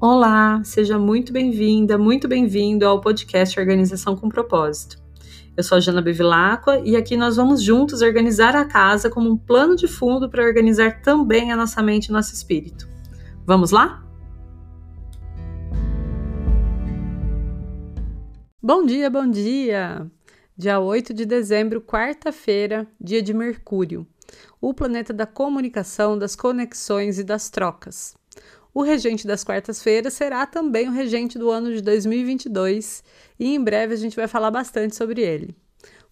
Olá, seja muito bem-vinda, muito bem-vindo ao podcast Organização com Propósito. Eu sou a Jana Bevilacqua e aqui nós vamos juntos organizar a casa como um plano de fundo para organizar também a nossa mente e nosso espírito. Vamos lá? Bom dia, bom dia! Dia 8 de dezembro, quarta-feira, dia de Mercúrio, o planeta da comunicação, das conexões e das trocas. O regente das quartas-feiras será também o regente do ano de 2022 e em breve a gente vai falar bastante sobre ele.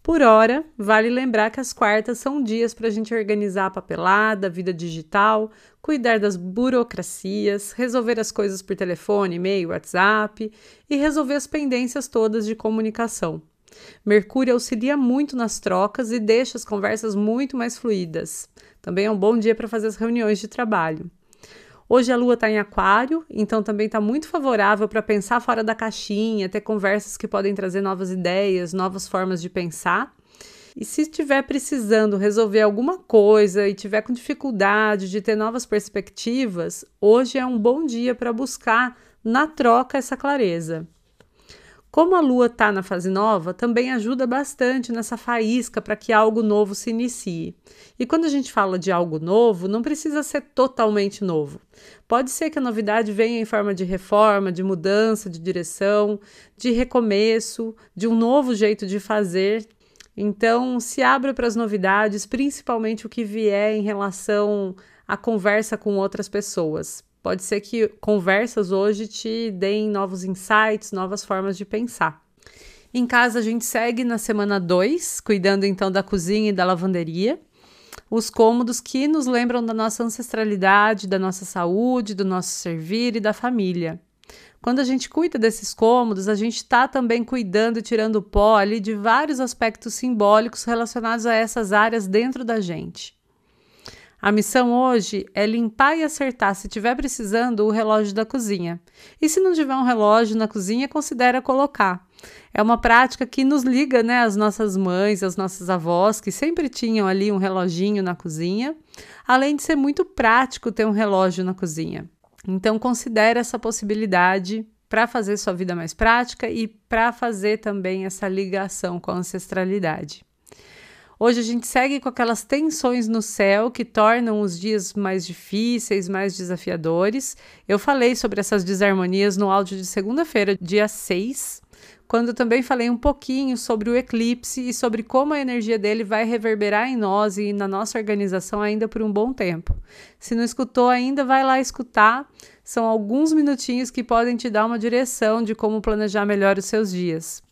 Por hora, vale lembrar que as quartas são dias para a gente organizar a papelada, a vida digital, cuidar das burocracias, resolver as coisas por telefone, e-mail, WhatsApp e resolver as pendências todas de comunicação. Mercúrio auxilia muito nas trocas e deixa as conversas muito mais fluídas. Também é um bom dia para fazer as reuniões de trabalho. Hoje a lua está em Aquário, então também está muito favorável para pensar fora da caixinha, ter conversas que podem trazer novas ideias, novas formas de pensar. E se estiver precisando resolver alguma coisa e tiver com dificuldade de ter novas perspectivas, hoje é um bom dia para buscar na troca essa clareza. Como a lua está na fase nova, também ajuda bastante nessa faísca para que algo novo se inicie. E quando a gente fala de algo novo, não precisa ser totalmente novo. Pode ser que a novidade venha em forma de reforma, de mudança de direção, de recomeço, de um novo jeito de fazer. Então, se abra para as novidades, principalmente o que vier em relação à conversa com outras pessoas. Pode ser que conversas hoje te deem novos insights, novas formas de pensar. Em casa, a gente segue na semana 2, cuidando então da cozinha e da lavanderia. Os cômodos que nos lembram da nossa ancestralidade, da nossa saúde, do nosso servir e da família. Quando a gente cuida desses cômodos, a gente está também cuidando e tirando o pó ali de vários aspectos simbólicos relacionados a essas áreas dentro da gente. A missão hoje é limpar e acertar, se tiver precisando, o relógio da cozinha. E se não tiver um relógio na cozinha, considera colocar. É uma prática que nos liga, né, às nossas mães, às nossas avós, que sempre tinham ali um reloginho na cozinha, além de ser muito prático ter um relógio na cozinha. Então considere essa possibilidade para fazer sua vida mais prática e para fazer também essa ligação com a ancestralidade. Hoje a gente segue com aquelas tensões no céu que tornam os dias mais difíceis, mais desafiadores. Eu falei sobre essas desarmonias no áudio de segunda-feira, dia 6, quando também falei um pouquinho sobre o eclipse e sobre como a energia dele vai reverberar em nós e na nossa organização ainda por um bom tempo. Se não escutou ainda, vai lá escutar. São alguns minutinhos que podem te dar uma direção de como planejar melhor os seus dias.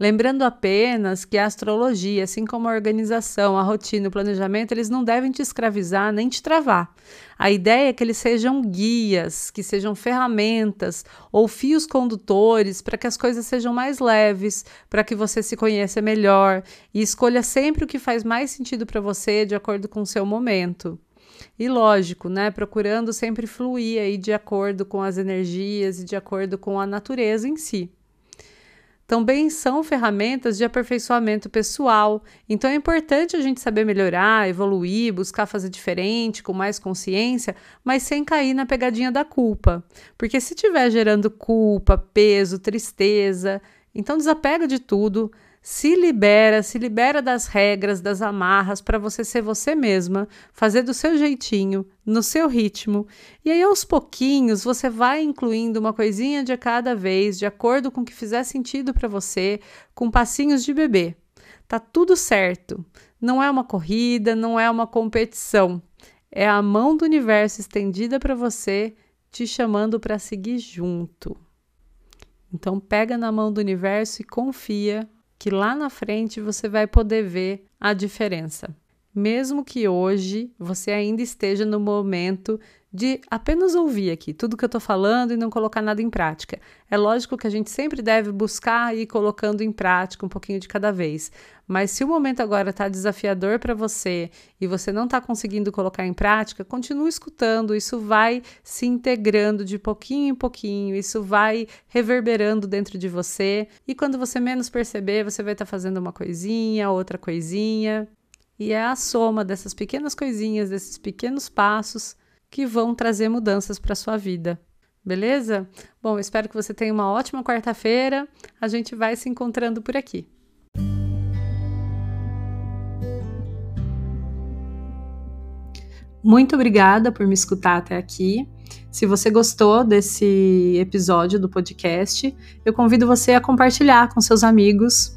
Lembrando apenas que a astrologia, assim como a organização, a rotina o planejamento, eles não devem te escravizar nem te travar. A ideia é que eles sejam guias, que sejam ferramentas ou fios condutores para que as coisas sejam mais leves, para que você se conheça melhor e escolha sempre o que faz mais sentido para você de acordo com o seu momento. E lógico, né, procurando sempre fluir aí de acordo com as energias e de acordo com a natureza em si também são ferramentas de aperfeiçoamento pessoal. Então é importante a gente saber melhorar, evoluir, buscar fazer diferente, com mais consciência, mas sem cair na pegadinha da culpa. Porque se estiver gerando culpa, peso, tristeza, então desapega de tudo, se libera, se libera das regras, das amarras para você ser você mesma, fazer do seu jeitinho, no seu ritmo. E aí aos pouquinhos você vai incluindo uma coisinha de cada vez, de acordo com o que fizer sentido para você, com passinhos de bebê. Tá tudo certo. Não é uma corrida, não é uma competição. É a mão do universo estendida para você, te chamando para seguir junto. Então pega na mão do universo e confia que lá na frente você vai poder ver a diferença. Mesmo que hoje você ainda esteja no momento de apenas ouvir aqui tudo que eu estou falando e não colocar nada em prática. É lógico que a gente sempre deve buscar ir colocando em prática um pouquinho de cada vez. Mas se o momento agora está desafiador para você e você não está conseguindo colocar em prática, continue escutando. Isso vai se integrando de pouquinho em pouquinho, isso vai reverberando dentro de você. E quando você menos perceber, você vai estar tá fazendo uma coisinha, outra coisinha. E é a soma dessas pequenas coisinhas, desses pequenos passos que vão trazer mudanças para sua vida. Beleza? Bom, espero que você tenha uma ótima quarta-feira. A gente vai se encontrando por aqui. Muito obrigada por me escutar até aqui. Se você gostou desse episódio do podcast, eu convido você a compartilhar com seus amigos,